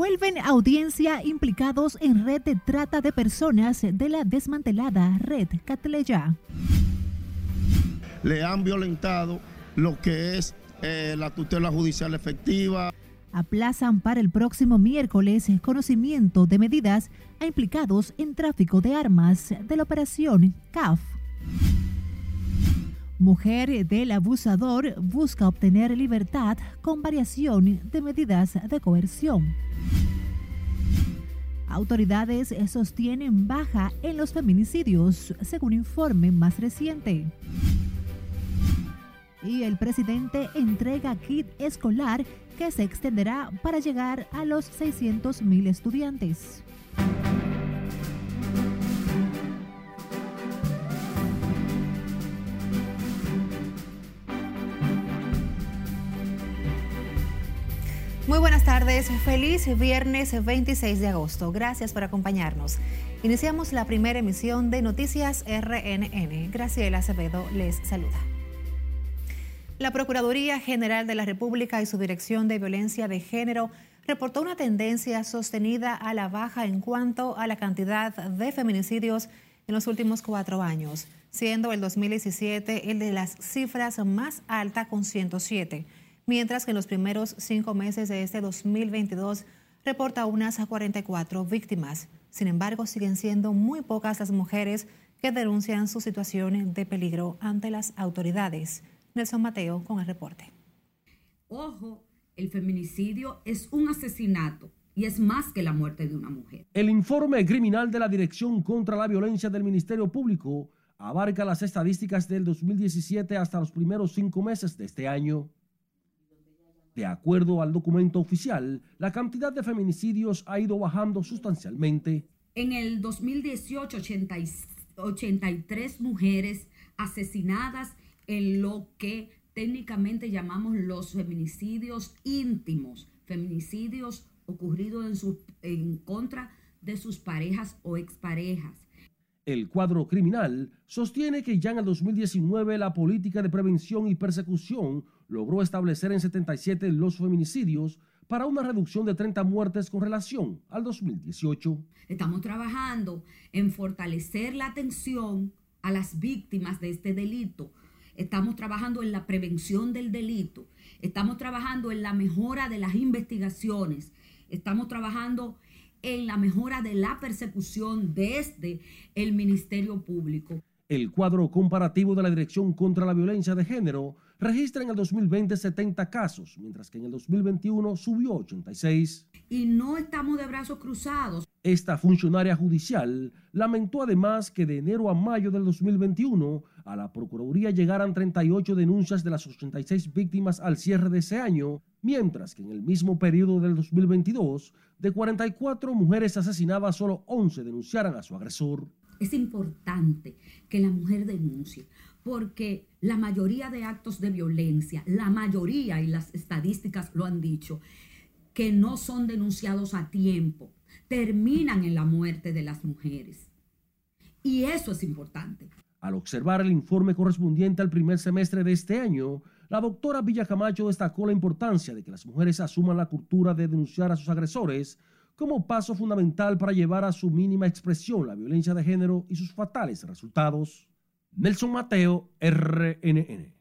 Vuelven a audiencia implicados en red de trata de personas de la desmantelada red Catleya. Le han violentado lo que es eh, la tutela judicial efectiva. Aplazan para el próximo miércoles conocimiento de medidas a implicados en tráfico de armas de la operación CAF. Mujer del abusador busca obtener libertad con variación de medidas de coerción. Autoridades sostienen baja en los feminicidios, según informe más reciente. Y el presidente entrega kit escolar que se extenderá para llegar a los 600.000 estudiantes. Buenas tardes, feliz viernes 26 de agosto. Gracias por acompañarnos. Iniciamos la primera emisión de Noticias RNN. Graciela Acevedo les saluda. La Procuraduría General de la República y su Dirección de Violencia de Género reportó una tendencia sostenida a la baja en cuanto a la cantidad de feminicidios en los últimos cuatro años, siendo el 2017 el de las cifras más alta con 107 mientras que en los primeros cinco meses de este 2022 reporta unas 44 víctimas. Sin embargo, siguen siendo muy pocas las mujeres que denuncian su situación de peligro ante las autoridades. Nelson Mateo con el reporte. Ojo, el feminicidio es un asesinato y es más que la muerte de una mujer. El informe criminal de la Dirección contra la Violencia del Ministerio Público abarca las estadísticas del 2017 hasta los primeros cinco meses de este año. De acuerdo al documento oficial, la cantidad de feminicidios ha ido bajando sustancialmente. En el 2018, 83 mujeres asesinadas en lo que técnicamente llamamos los feminicidios íntimos, feminicidios ocurridos en, su, en contra de sus parejas o exparejas. El cuadro criminal sostiene que ya en el 2019 la política de prevención y persecución logró establecer en 77 los feminicidios para una reducción de 30 muertes con relación al 2018. Estamos trabajando en fortalecer la atención a las víctimas de este delito. Estamos trabajando en la prevención del delito. Estamos trabajando en la mejora de las investigaciones. Estamos trabajando en la mejora de la persecución desde el Ministerio Público. El cuadro comparativo de la Dirección contra la Violencia de Género registra en el 2020 70 casos, mientras que en el 2021 subió 86. Y no estamos de brazos cruzados. Esta funcionaria judicial lamentó además que de enero a mayo del 2021 a la Procuraduría llegaran 38 denuncias de las 86 víctimas al cierre de ese año, mientras que en el mismo periodo del 2022, de 44 mujeres asesinadas, solo 11 denunciaran a su agresor. Es importante que la mujer denuncie, porque la mayoría de actos de violencia, la mayoría, y las estadísticas lo han dicho, que no son denunciados a tiempo, terminan en la muerte de las mujeres. Y eso es importante. Al observar el informe correspondiente al primer semestre de este año, la doctora Villa Camacho destacó la importancia de que las mujeres asuman la cultura de denunciar a sus agresores como paso fundamental para llevar a su mínima expresión la violencia de género y sus fatales resultados. Nelson Mateo, RNN.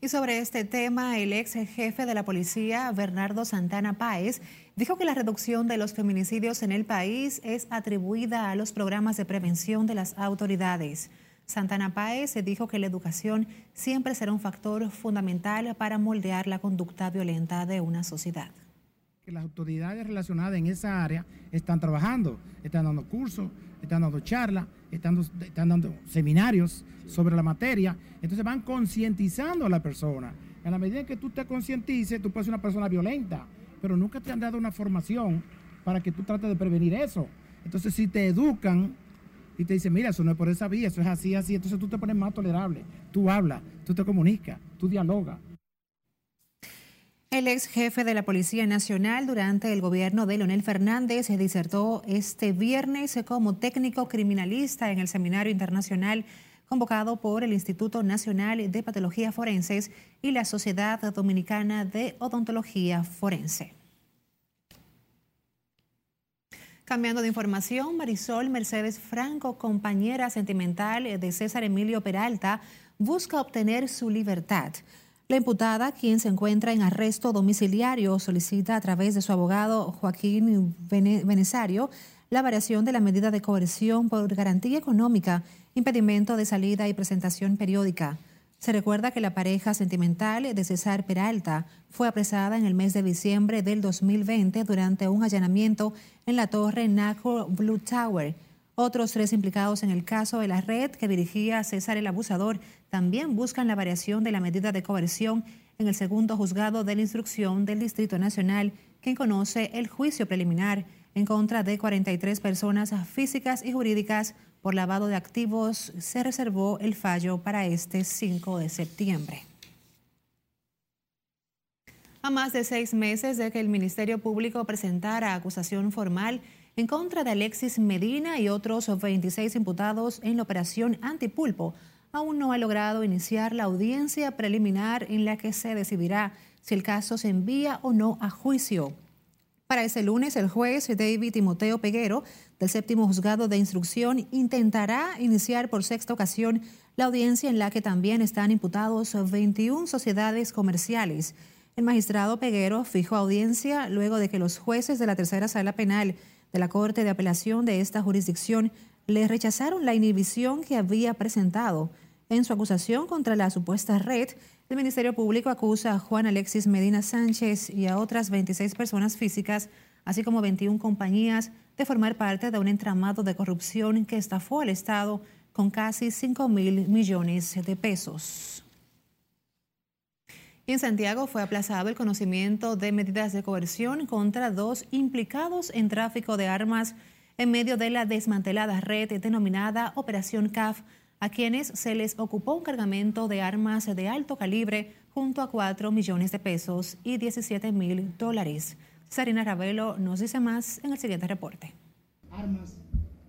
Y sobre este tema, el ex jefe de la policía, Bernardo Santana Páez, dijo que la reducción de los feminicidios en el país es atribuida a los programas de prevención de las autoridades. Santana Páez dijo que la educación siempre será un factor fundamental para moldear la conducta violenta de una sociedad las autoridades relacionadas en esa área están trabajando, están dando cursos, están dando charlas, están, dando seminarios sobre la materia, entonces van concientizando a la persona. En la medida que tú te concientices, tú puedes ser una persona violenta, pero nunca te han dado una formación para que tú trates de prevenir eso. Entonces, si te educan y te dicen, mira, eso no es por esa vía, eso es así, así, entonces tú te pones más tolerable, tú hablas, tú te comunicas, tú dialogas. El ex jefe de la Policía Nacional durante el gobierno de Leonel Fernández se disertó este viernes como técnico criminalista en el seminario internacional convocado por el Instituto Nacional de Patología Forenses y la Sociedad Dominicana de Odontología Forense. Cambiando de información, Marisol Mercedes Franco, compañera sentimental de César Emilio Peralta, busca obtener su libertad. La imputada, quien se encuentra en arresto domiciliario, solicita a través de su abogado Joaquín Benesario la variación de la medida de coerción por garantía económica, impedimento de salida y presentación periódica. Se recuerda que la pareja sentimental de César Peralta fue apresada en el mes de diciembre del 2020 durante un allanamiento en la torre Naco Blue Tower. Otros tres implicados en el caso de la red que dirigía César el Abusador también buscan la variación de la medida de coerción en el segundo juzgado de la instrucción del Distrito Nacional, quien conoce el juicio preliminar en contra de 43 personas físicas y jurídicas por lavado de activos, se reservó el fallo para este 5 de septiembre. A más de seis meses de que el Ministerio Público presentara acusación formal en contra de Alexis Medina y otros 26 imputados en la operación Antipulpo, aún no ha logrado iniciar la audiencia preliminar en la que se decidirá si el caso se envía o no a juicio. Para ese lunes, el juez David Timoteo Peguero, del séptimo juzgado de instrucción, intentará iniciar por sexta ocasión la audiencia en la que también están imputados 21 sociedades comerciales. El magistrado Peguero fijó audiencia luego de que los jueces de la tercera sala penal de la Corte de Apelación de esta jurisdicción le rechazaron la inhibición que había presentado. En su acusación contra la supuesta red, el Ministerio Público acusa a Juan Alexis Medina Sánchez y a otras 26 personas físicas, así como 21 compañías, de formar parte de un entramado de corrupción que estafó al Estado con casi 5 mil millones de pesos. En Santiago fue aplazado el conocimiento de medidas de coerción contra dos implicados en tráfico de armas en medio de la desmantelada red denominada Operación CAF a quienes se les ocupó un cargamento de armas de alto calibre junto a 4 millones de pesos y 17 mil dólares. Sarina Ravelo nos dice más en el siguiente reporte. Armas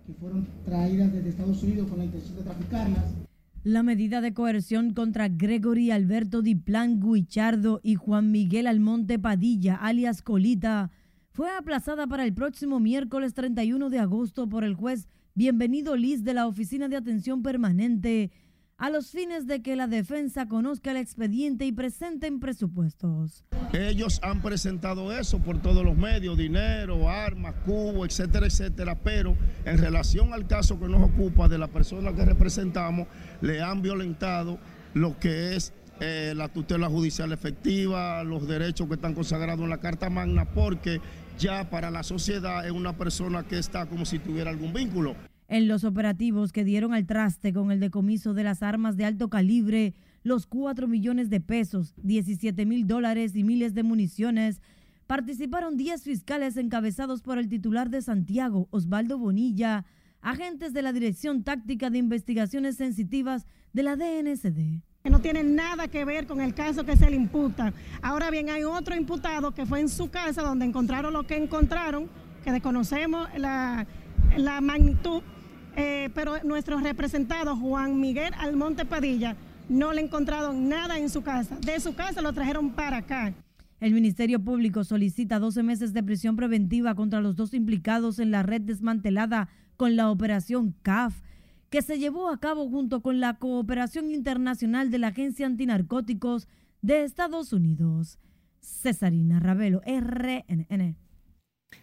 que fueron traídas desde Estados Unidos con la intención de traficarlas. La medida de coerción contra Gregory Alberto Diplan Guichardo y Juan Miguel Almonte Padilla, alias Colita, fue aplazada para el próximo miércoles 31 de agosto por el juez. Bienvenido Liz de la Oficina de Atención Permanente a los fines de que la defensa conozca el expediente y presenten presupuestos. Ellos han presentado eso por todos los medios, dinero, armas, cubo, etcétera, etcétera, pero en relación al caso que nos ocupa de la persona que representamos, le han violentado lo que es eh, la tutela judicial efectiva, los derechos que están consagrados en la Carta Magna, porque ya para la sociedad es una persona que está como si tuviera algún vínculo. En los operativos que dieron al traste con el decomiso de las armas de alto calibre, los 4 millones de pesos, 17 mil dólares y miles de municiones, participaron 10 fiscales encabezados por el titular de Santiago, Osvaldo Bonilla, agentes de la Dirección Táctica de Investigaciones Sensitivas de la DNCD no tiene nada que ver con el caso que se le imputa. Ahora bien, hay otro imputado que fue en su casa donde encontraron lo que encontraron, que desconocemos la, magnitud, eh, pero nuestro representado Juan Miguel Almonte Padilla no le encontraron nada en su casa. De su casa lo trajeron para acá. El Ministerio Público solicita 12 meses de prisión preventiva contra los dos implicados en la red desmantelada con la operación CAF que se llevó a cabo junto con la cooperación internacional de la Agencia Antinarcóticos de Estados Unidos. Cesarina Ravelo, RNN.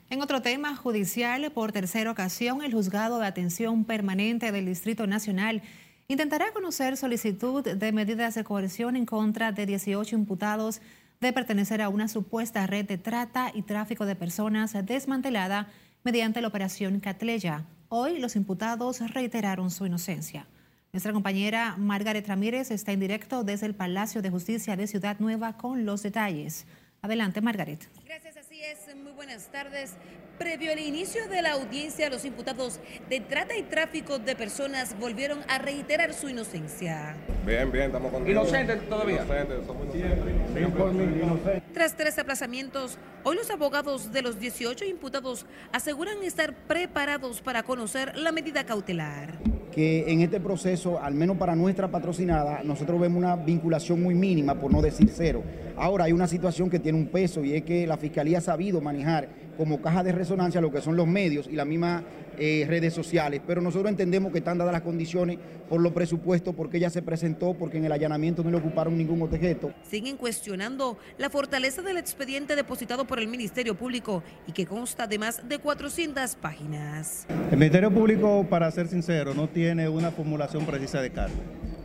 En otro tema judicial, por tercera ocasión, el juzgado de atención permanente del Distrito Nacional intentará conocer solicitud de medidas de coerción en contra de 18 imputados de pertenecer a una supuesta red de trata y tráfico de personas desmantelada mediante la operación Catleya. Hoy los imputados reiteraron su inocencia. Nuestra compañera Margaret Ramírez está en directo desde el Palacio de Justicia de Ciudad Nueva con los detalles. Adelante, Margaret. Gracias, es. Muy buenas tardes. Previo al inicio de la audiencia, los imputados de trata y tráfico de personas volvieron a reiterar su inocencia. Bien, bien, estamos contentos. ¿Inocentes todavía? Inocentes, somos inocentes. Tras tres aplazamientos, hoy los abogados de los 18 imputados aseguran estar preparados para conocer la medida cautelar. Que en este proceso, al menos para nuestra patrocinada, nosotros vemos una vinculación muy mínima, por no decir cero. Ahora hay una situación que tiene un peso y es que la Fiscalía ha sabido manejar como caja de resonancia lo que son los medios y las mismas eh, redes sociales, pero nosotros entendemos que están dadas las condiciones por los presupuestos, porque ella se presentó, porque en el allanamiento no le ocuparon ningún objeto. Siguen cuestionando la fortaleza del expediente depositado por el Ministerio Público y que consta de más de 400 páginas. El Ministerio Público, para ser sincero, no tiene una formulación precisa de cargo.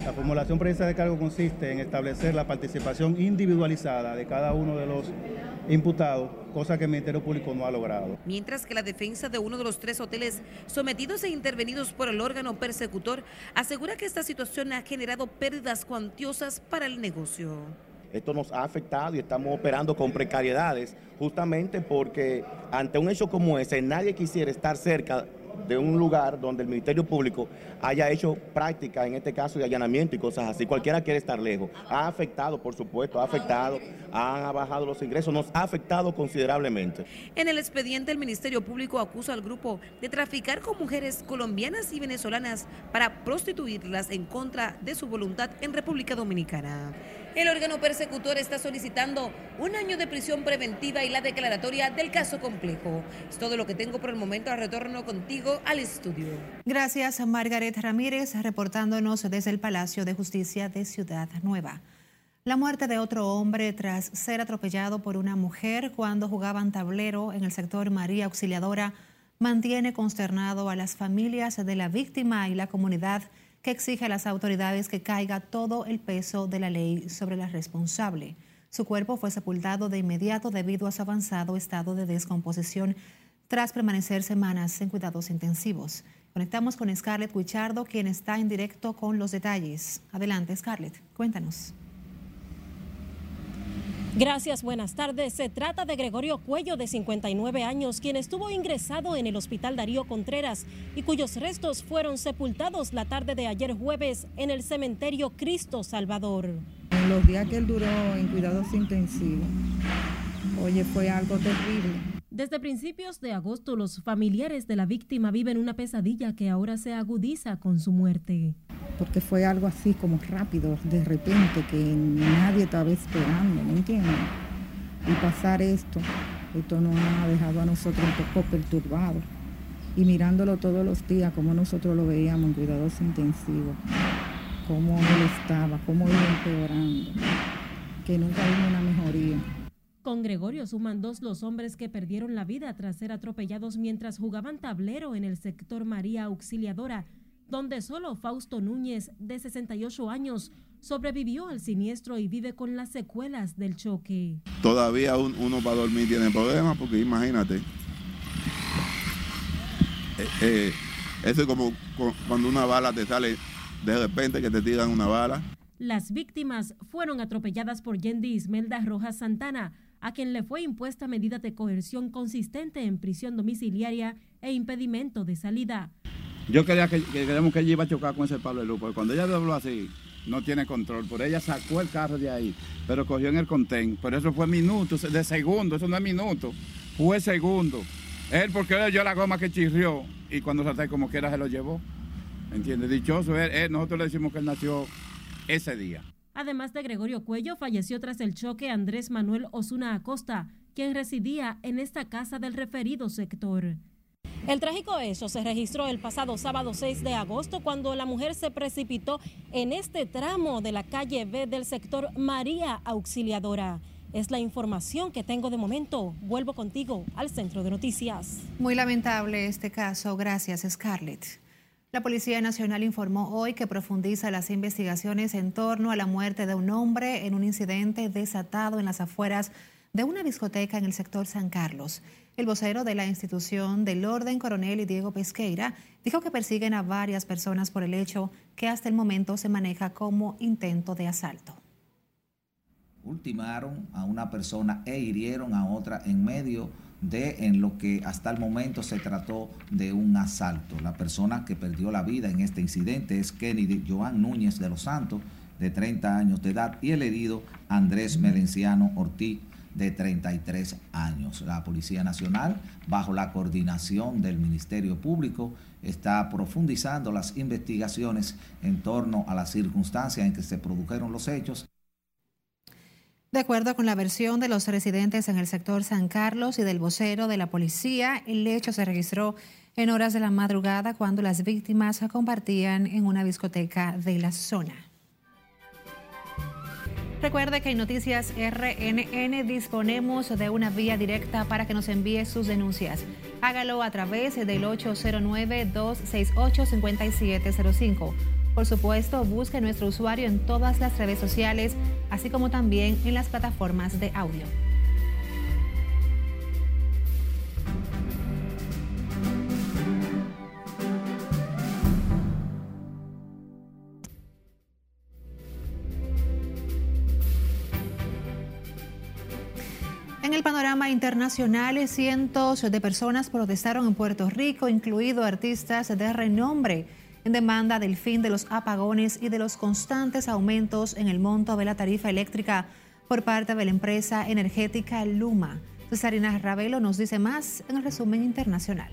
La formulación precisa de cargo consiste en establecer la participación individualizada de cada uno de los imputados, cosa que el Ministerio Público no ha logrado. Mientras que la defensa de uno de los tres hoteles sometidos e intervenidos por el órgano persecutor asegura que esta situación ha generado pérdidas cuantiosas para el negocio. Esto nos ha afectado y estamos operando con precariedades justamente porque ante un hecho como ese nadie quisiera estar cerca de un lugar donde el Ministerio Público haya hecho práctica, en este caso de allanamiento y cosas así. Cualquiera quiere estar lejos. Ha afectado, por supuesto, ha afectado, han bajado los ingresos, nos ha afectado considerablemente. En el expediente, el Ministerio Público acusa al grupo de traficar con mujeres colombianas y venezolanas para prostituirlas en contra de su voluntad en República Dominicana. El órgano persecutor está solicitando un año de prisión preventiva y la declaratoria del caso complejo. Es todo lo que tengo por el momento. Retorno contigo al estudio. Gracias Margaret Ramírez reportándonos desde el Palacio de Justicia de Ciudad Nueva. La muerte de otro hombre tras ser atropellado por una mujer cuando jugaban tablero en el sector María Auxiliadora mantiene consternado a las familias de la víctima y la comunidad que exige a las autoridades que caiga todo el peso de la ley sobre la responsable. Su cuerpo fue sepultado de inmediato debido a su avanzado estado de descomposición tras permanecer semanas en cuidados intensivos. Conectamos con Scarlett Guichardo, quien está en directo con los detalles. Adelante, Scarlett, cuéntanos. Gracias, buenas tardes. Se trata de Gregorio Cuello, de 59 años, quien estuvo ingresado en el Hospital Darío Contreras y cuyos restos fueron sepultados la tarde de ayer jueves en el cementerio Cristo Salvador. Los días que él duró en cuidados intensivos, oye, fue algo terrible. Desde principios de agosto, los familiares de la víctima viven una pesadilla que ahora se agudiza con su muerte porque fue algo así como rápido, de repente, que nadie estaba esperando, ¿me entiendes? Y pasar esto, esto nos ha dejado a nosotros un poco perturbados. Y mirándolo todos los días, como nosotros lo veíamos en cuidados intensivos, cómo él estaba, cómo iba empeorando, que nunca vimos una mejoría. Con Gregorio suman dos los hombres que perdieron la vida tras ser atropellados mientras jugaban tablero en el sector María Auxiliadora donde solo Fausto Núñez, de 68 años, sobrevivió al siniestro y vive con las secuelas del choque. Todavía uno para dormir tiene problemas porque imagínate, eh, eh, eso es como cuando una bala te sale de repente que te tiran una bala. Las víctimas fueron atropelladas por Yendi Ismelda Rojas Santana, a quien le fue impuesta medida de coerción consistente en prisión domiciliaria e impedimento de salida. Yo quería que, que que ella iba a chocar con ese Pablo Luz, porque cuando ella dobló así, no tiene control. Por ella sacó el carro de ahí, pero cogió en el contén. Por eso fue minutos, de segundo, eso no es minuto, fue segundo. Él porque él dio la goma que chirrió y cuando salté como quiera se lo llevó. ¿Entiendes? Dichoso, él, nosotros le decimos que él nació ese día. Además de Gregorio Cuello, falleció tras el choque Andrés Manuel Osuna Acosta, quien residía en esta casa del referido sector. El trágico hecho se registró el pasado sábado 6 de agosto cuando la mujer se precipitó en este tramo de la calle B del sector María Auxiliadora. Es la información que tengo de momento. Vuelvo contigo al centro de noticias. Muy lamentable este caso. Gracias, Scarlett. La Policía Nacional informó hoy que profundiza las investigaciones en torno a la muerte de un hombre en un incidente desatado en las afueras de una discoteca en el sector San Carlos. El vocero de la institución del orden, coronel y Diego Pesqueira, dijo que persiguen a varias personas por el hecho que hasta el momento se maneja como intento de asalto. Ultimaron a una persona e hirieron a otra en medio de en lo que hasta el momento se trató de un asalto. La persona que perdió la vida en este incidente es Kennedy Joan Núñez de los Santos, de 30 años de edad, y el herido Andrés Melenciano Ortiz, de 33 años. La Policía Nacional, bajo la coordinación del Ministerio Público, está profundizando las investigaciones en torno a las circunstancias en que se produjeron los hechos. De acuerdo con la versión de los residentes en el sector San Carlos y del vocero de la policía, el hecho se registró en horas de la madrugada cuando las víctimas compartían en una discoteca de la zona. Recuerde que en Noticias RNN disponemos de una vía directa para que nos envíe sus denuncias. Hágalo a través del 809-268-5705. Por supuesto, busque nuestro usuario en todas las redes sociales, así como también en las plataformas de audio. En el panorama internacional, cientos de personas protestaron en Puerto Rico, incluidos artistas de renombre, en demanda del fin de los apagones y de los constantes aumentos en el monto de la tarifa eléctrica por parte de la empresa energética Luma. Cesarina Ravelo nos dice más en el resumen internacional.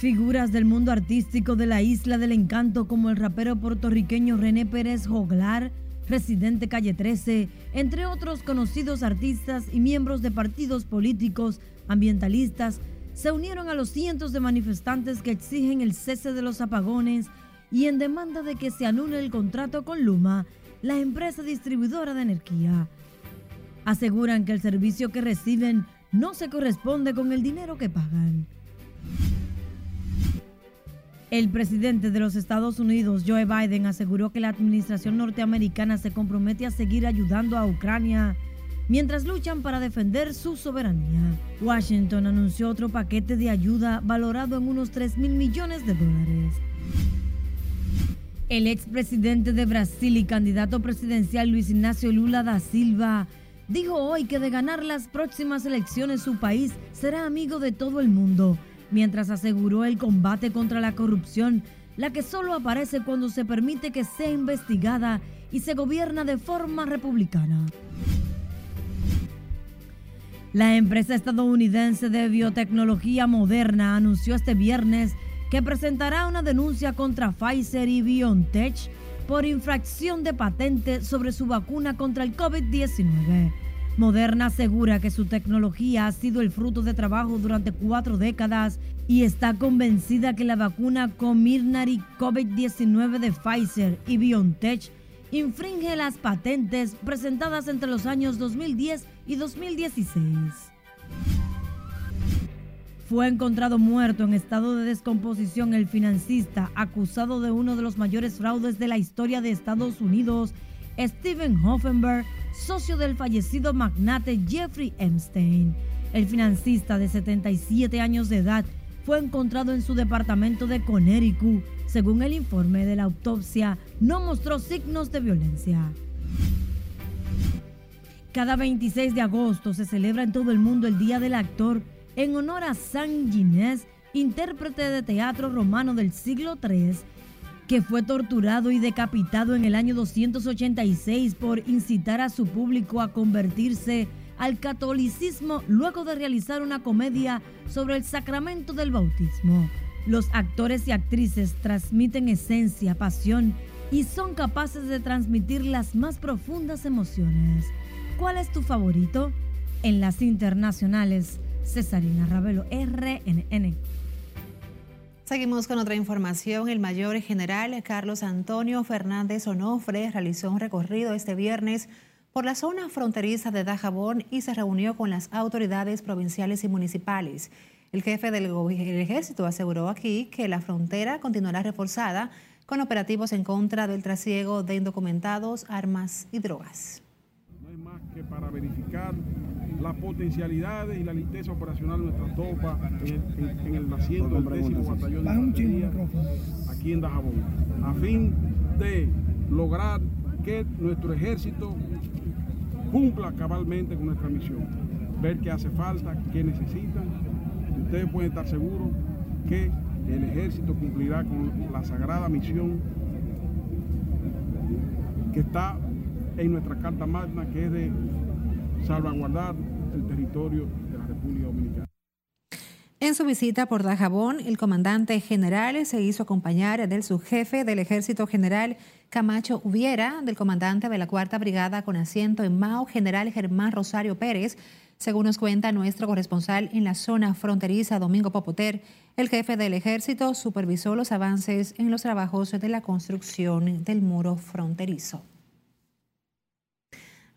Figuras del mundo artístico de la Isla del Encanto como el rapero puertorriqueño René Pérez Joglar, residente Calle 13, entre otros conocidos artistas y miembros de partidos políticos, ambientalistas, se unieron a los cientos de manifestantes que exigen el cese de los apagones y en demanda de que se anule el contrato con Luma, la empresa distribuidora de energía. Aseguran que el servicio que reciben no se corresponde con el dinero que pagan. El presidente de los Estados Unidos, Joe Biden, aseguró que la administración norteamericana se compromete a seguir ayudando a Ucrania mientras luchan para defender su soberanía. Washington anunció otro paquete de ayuda valorado en unos 3 mil millones de dólares. El expresidente de Brasil y candidato presidencial Luis Ignacio Lula da Silva dijo hoy que de ganar las próximas elecciones su país será amigo de todo el mundo mientras aseguró el combate contra la corrupción, la que solo aparece cuando se permite que sea investigada y se gobierna de forma republicana. La empresa estadounidense de biotecnología moderna anunció este viernes que presentará una denuncia contra Pfizer y BioNTech por infracción de patente sobre su vacuna contra el COVID-19. Moderna asegura que su tecnología ha sido el fruto de trabajo durante cuatro décadas y está convencida que la vacuna Comirnaty COVID-19 de Pfizer y BioNTech infringe las patentes presentadas entre los años 2010 y 2016. Fue encontrado muerto en estado de descomposición el financista acusado de uno de los mayores fraudes de la historia de Estados Unidos, Steven Hoffenberg, socio del fallecido magnate Jeffrey Epstein. El financista de 77 años de edad fue encontrado en su departamento de Connecticut. Según el informe de la autopsia, no mostró signos de violencia. Cada 26 de agosto se celebra en todo el mundo el Día del Actor en honor a San Ginés, intérprete de teatro romano del siglo III que fue torturado y decapitado en el año 286 por incitar a su público a convertirse al catolicismo luego de realizar una comedia sobre el sacramento del bautismo. Los actores y actrices transmiten esencia, pasión y son capaces de transmitir las más profundas emociones. ¿Cuál es tu favorito? En las internacionales, Cesarina Ravelo, RNN. Seguimos con otra información. El mayor general Carlos Antonio Fernández Onofre realizó un recorrido este viernes por la zona fronteriza de Dajabón y se reunió con las autoridades provinciales y municipales. El jefe del ejército aseguró aquí que la frontera continuará reforzada con operativos en contra del trasiego de indocumentados, armas y drogas. No hay más que para verificar las potencialidades y la listeza operacional de nuestras tropas en, el asiento del décimo batallón de infantería aquí en Dajabón, a fin de lograr que nuestro ejército cumpla cabalmente con nuestra misión, ver qué hace falta, qué necesitan. Ustedes pueden estar seguros que el ejército cumplirá con la sagrada misión que está en nuestra Carta Magna, que es de salvaguardar el territorio de la República Dominicana. En su visita por Dajabón, el comandante general se hizo acompañar del subjefe del Ejército General Camacho Uviera, del comandante de la Cuarta Brigada con asiento en Mao, General Germán Rosario Pérez. Según nos cuenta nuestro corresponsal en la zona fronteriza, Domingo Popoter, el jefe del ejército supervisó los avances en los trabajos de la construcción del muro fronterizo.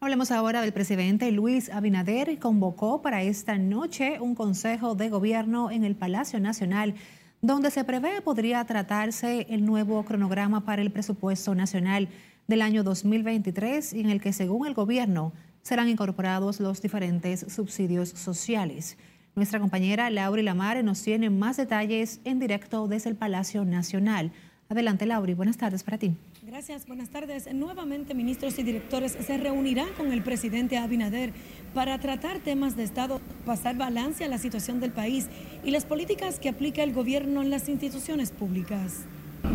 Hablemos ahora del presidente Luis Abinader. Convocó para esta noche un consejo de gobierno en el Palacio Nacional, donde se prevé podría tratarse el nuevo cronograma para el presupuesto nacional del año 2023, en el que, según el gobierno, serán incorporados los diferentes subsidios sociales. Nuestra compañera Lauri Lamar nos tiene más detalles en directo desde el Palacio Nacional. Adelante, Lauri. Buenas tardes para ti. Gracias, buenas tardes. Nuevamente, ministros y directores se reunirán con el presidente Abinader para tratar temas de Estado, pasar balance a la situación del país y las políticas que aplica el gobierno en las instituciones públicas.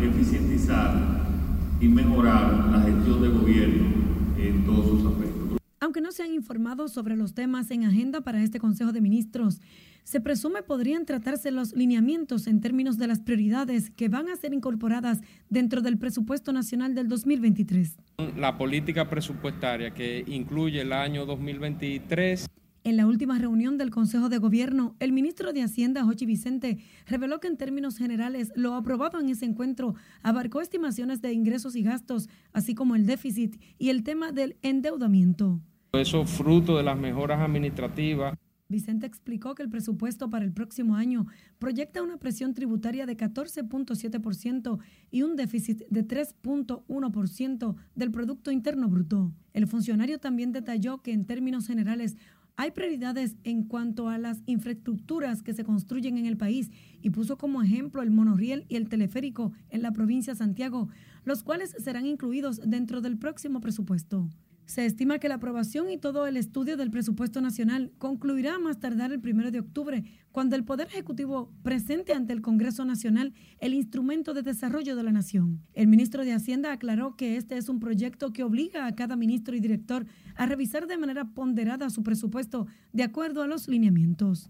Eficientizar y mejorar la gestión del gobierno en todos sus aspectos. Aunque no se han informado sobre los temas en agenda para este Consejo de Ministros, se presume podrían tratarse los lineamientos en términos de las prioridades que van a ser incorporadas dentro del presupuesto nacional del 2023. La política presupuestaria que incluye el año 2023. En la última reunión del Consejo de Gobierno, el ministro de Hacienda, Jochi Vicente, reveló que en términos generales lo aprobado en ese encuentro abarcó estimaciones de ingresos y gastos, así como el déficit y el tema del endeudamiento. Eso fruto de las mejoras administrativas Vicente explicó que el presupuesto para el próximo año proyecta una presión tributaria de 14.7% y un déficit de 3.1% del Producto Interno Bruto. El funcionario también detalló que en términos generales hay prioridades en cuanto a las infraestructuras que se construyen en el país y puso como ejemplo el monorriel y el teleférico en la provincia de Santiago, los cuales serán incluidos dentro del próximo presupuesto. Se estima que la aprobación y todo el estudio del presupuesto nacional concluirá más tardar el primero de octubre, cuando el Poder Ejecutivo presente ante el Congreso Nacional el instrumento de desarrollo de la nación. El ministro de Hacienda aclaró que este es un proyecto que obliga a cada ministro y director a revisar de manera ponderada su presupuesto de acuerdo a los lineamientos.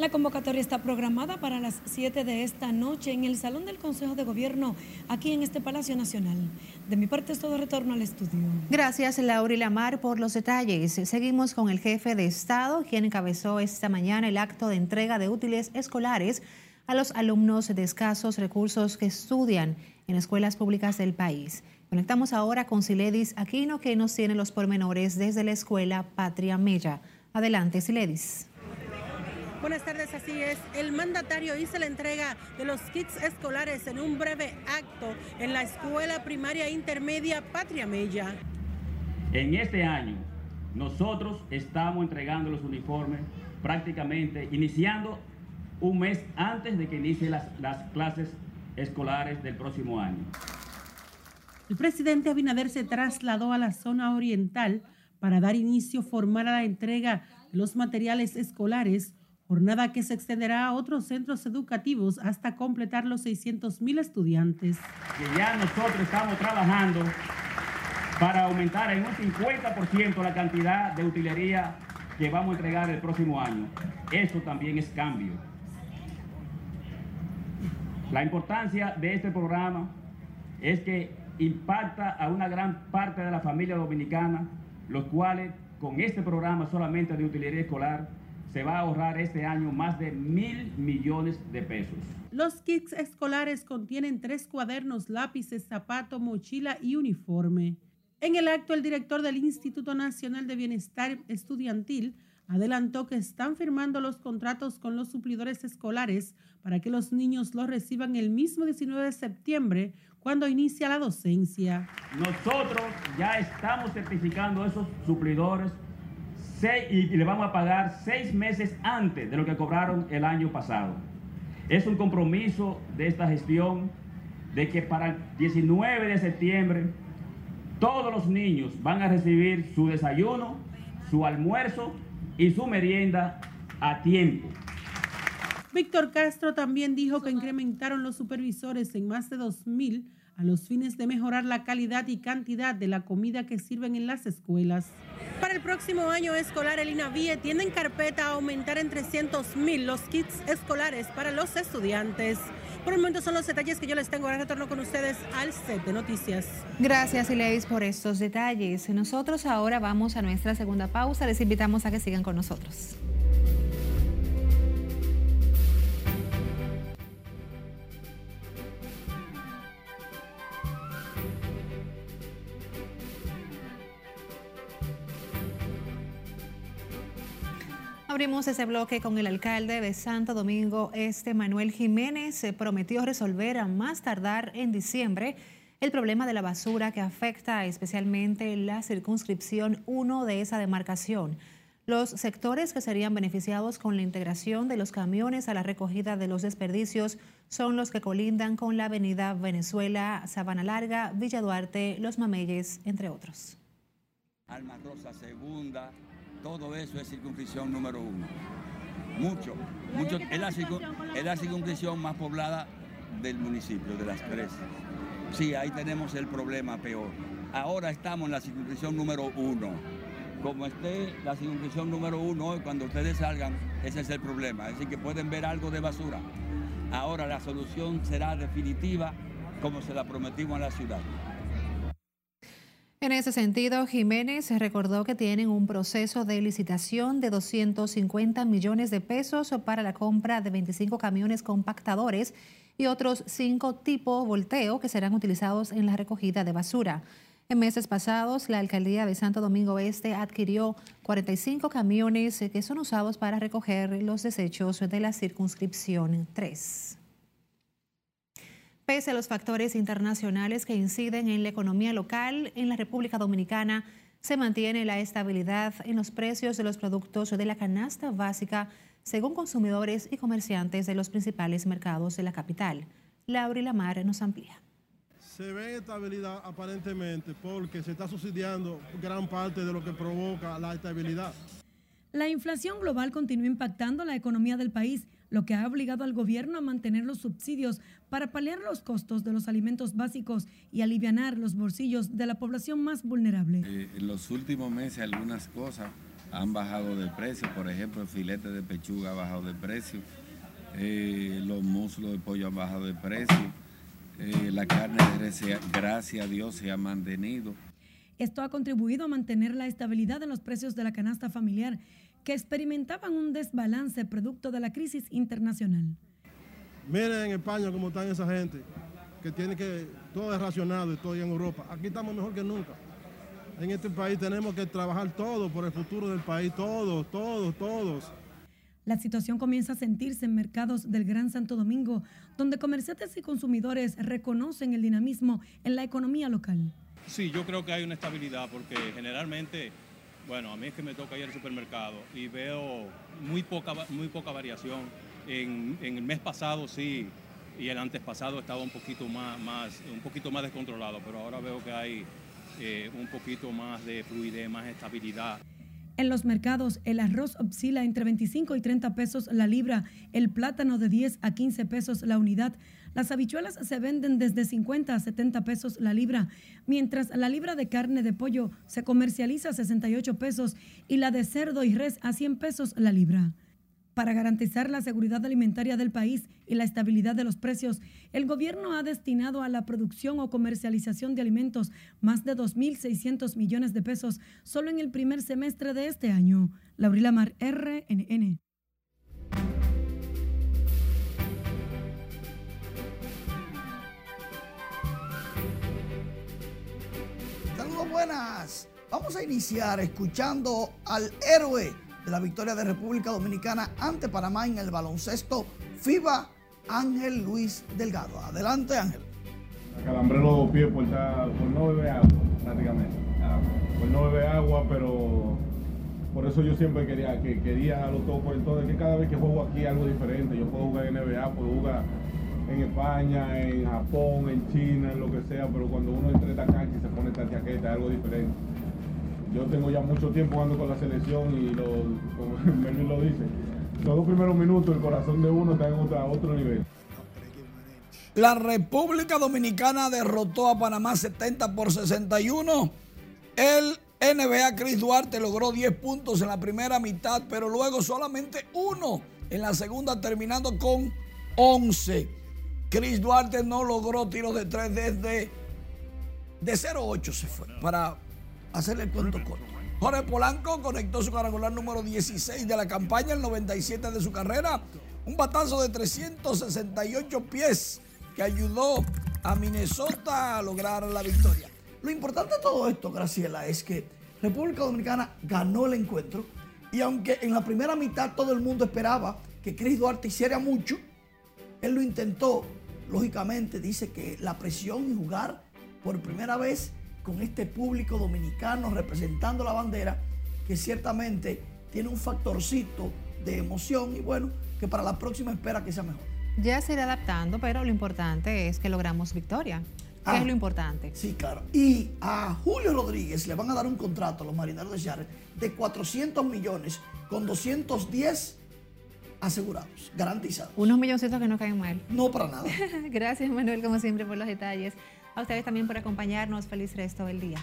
La convocatoria está programada para las 7 de esta noche en el Salón del Consejo de Gobierno, aquí en este Palacio Nacional. De mi parte es todo retorno al estudio. Gracias, Laura y Lamar, por los detalles. Seguimos con el jefe de Estado, quien encabezó esta mañana el acto de entrega de útiles escolares a los alumnos de escasos recursos que estudian en escuelas públicas del país. Conectamos ahora con Siledis Aquino, que nos tiene los pormenores desde la escuela Patria Mella. Adelante, Siledis. Buenas tardes, así es. El mandatario hizo la entrega de los kits escolares en un breve acto en la Escuela Primaria Intermedia Patria Mella. En este año, nosotros estamos entregando los uniformes prácticamente iniciando un mes antes de que inicien las, las clases escolares del próximo año. El presidente Abinader se trasladó a la zona oriental para dar inicio formal a la entrega de los materiales escolares jornada que se extenderá a otros centros educativos hasta completar los 600 mil estudiantes. Que ya nosotros estamos trabajando para aumentar en un 50% la cantidad de utilería que vamos a entregar el próximo año. Eso también es cambio. La importancia de este programa es que impacta a una gran parte de la familia dominicana, los cuales con este programa solamente de utilería escolar se va a ahorrar este año más de mil millones de pesos. Los kits escolares contienen tres cuadernos, lápices, zapato, mochila y uniforme. En el acto, el director del Instituto Nacional de Bienestar Estudiantil adelantó que están firmando los contratos con los suplidores escolares para que los niños los reciban el mismo 19 de septiembre cuando inicia la docencia. Nosotros ya estamos certificando esos suplidores y, le vamos a pagar seis meses antes de lo que cobraron el año pasado. Es un compromiso de esta gestión de que para el 19 de septiembre todos los niños van a recibir su desayuno, su almuerzo y su merienda a tiempo. Víctor Castro también dijo que incrementaron los supervisores en más de 2.000 a los fines de mejorar la calidad y cantidad de la comida que sirven en las escuelas. Para el próximo año escolar, el INAVIE tiene en carpeta aumentar en 300 mil los kits escolares para los estudiantes. Por el momento son los detalles que yo les tengo. Ahora retorno con ustedes al set de noticias. Gracias, Ileis, por estos detalles. Nosotros ahora vamos a nuestra segunda pausa. Les invitamos a que sigan con nosotros. Abrimos ese bloque con el alcalde de Santo Domingo Este, Manuel Jiménez. Se prometió resolver a más tardar en diciembre el problema de la basura que afecta especialmente la circunscripción 1 de esa demarcación. Los sectores que serían beneficiados con la integración de los camiones a la recogida de los desperdicios son los que colindan con la avenida Venezuela, Sabana Larga, Villa Duarte, Los Mameyes, entre otros. Alma Rosa Segunda, todo eso es circunscripción número uno. Mucho, mucho. Es la, es la circunscripción más poblada del municipio, de las tres. Sí, ahí tenemos el problema peor. Ahora estamos en la circunscripción número uno. Como esté la circunscripción número uno, cuando ustedes salgan, ese es el problema. Es decir, que pueden ver algo de basura. Ahora la solución será definitiva como se la prometimos a la ciudad. En ese sentido, Jiménez recordó que tienen un proceso de licitación de 250 millones de pesos para la compra de 25 camiones compactadores y otros cinco tipo volteo que serán utilizados en la recogida de basura. En meses pasados, la alcaldía de Santo Domingo Este adquirió 45 camiones que son usados para recoger los desechos de la circunscripción 3. Pese a los factores internacionales que inciden en la economía local, en la República Dominicana se mantiene la estabilidad en los precios de los productos de la canasta básica según consumidores y comerciantes de los principales mercados de la capital. Laura Lamar nos amplía. Se ve estabilidad aparentemente porque se está subsidiando gran parte de lo que provoca la estabilidad. La inflación global continúa impactando la economía del país, lo que ha obligado al gobierno a mantener los subsidios para paliar los costos de los alimentos básicos y aliviar los bolsillos de la población más vulnerable. Eh, en los últimos meses algunas cosas han bajado de precio, por ejemplo el filete de pechuga ha bajado de precio, eh, los muslos de pollo han bajado de precio, eh, la carne de res, gracias a Dios, se ha mantenido. Esto ha contribuido a mantener la estabilidad de los precios de la canasta familiar, que experimentaban un desbalance producto de la crisis internacional. Miren en España cómo están esa gente, que tiene que, todo es racionado y todo en Europa. Aquí estamos mejor que nunca. En este país tenemos que trabajar todo por el futuro del país, todos, todos, todos. La situación comienza a sentirse en mercados del Gran Santo Domingo, donde comerciantes y consumidores reconocen el dinamismo en la economía local. Sí, yo creo que hay una estabilidad porque generalmente, bueno, a mí es que me toca ir al supermercado y veo muy poca, muy poca variación. En, el mes pasado sí y el antes pasado estaba un poquito más, un poquito más descontrolado, pero ahora veo que hay eh, un poquito más de fluidez, más estabilidad. En los mercados, el arroz oscila entre 25 y 30 pesos la libra, el plátano de 10 a 15 pesos la unidad, las habichuelas se venden desde 50 a 70 pesos la libra, mientras la libra de carne de pollo se comercializa a 68 pesos y la de cerdo y res a 100 pesos la libra. Para garantizar la seguridad alimentaria del país y la estabilidad de los precios, el gobierno ha destinado a la producción o comercialización de alimentos más de 2.600 millones de pesos solo en el primer semestre de este año. Laurila Mar, RNN. Buenas. Vamos a iniciar escuchando al héroe de la victoria de República Dominicana ante Panamá en el baloncesto FIBA, Ángel Luis Delgado. Adelante, Ángel. Acalambré los pies por, por no beber agua, prácticamente. Por no beber agua, pero por eso yo siempre quería que quería lo todo por el todo, que cada vez que juego aquí algo diferente. Yo puedo jugar en NBA, puedo jugar en España, en Japón, en China, en lo que sea, pero cuando uno entra esta cancha y se pone esta chaqueta es algo diferente. Yo tengo ya mucho tiempo jugando con la selección y lo, como Melvin lo dice, los dos primeros minutos el corazón de uno está en otro nivel. La República Dominicana derrotó a Panamá 70 por 61. El NBA Chris Duarte logró 10 puntos en la primera mitad, pero luego solamente uno en la segunda, terminando con 11. Chris Duarte no logró tiros de tres desde de 0-8 se fue para hacerle el cuento corto. Jorge Polanco conectó su cuadrangular número 16 de la campaña, el 97 de su carrera. Un batazo de 368 pies que ayudó a Minnesota a lograr la victoria. Lo importante de todo esto, Graciela, es que República Dominicana ganó el encuentro y aunque en la primera mitad todo el mundo esperaba que Chris Duarte hiciera mucho, él lo intentó. Lógicamente dice que la presión y jugar por primera vez con este público dominicano representando la bandera, que ciertamente tiene un factorcito de emoción y bueno, que para la próxima espera que sea mejor. Ya se irá adaptando, pero lo importante es que logramos victoria. ¿Qué es Ah, lo importante? Sí, claro. Y a Julio Rodríguez le van a dar un contrato a los marineros de Charles de 400 millones con 210 asegurados, garantizados. Unos milloncitos que no caen mal. No para nada. Gracias, Manuel, como siempre, por los detalles. A ustedes también por acompañarnos. Feliz resto del día.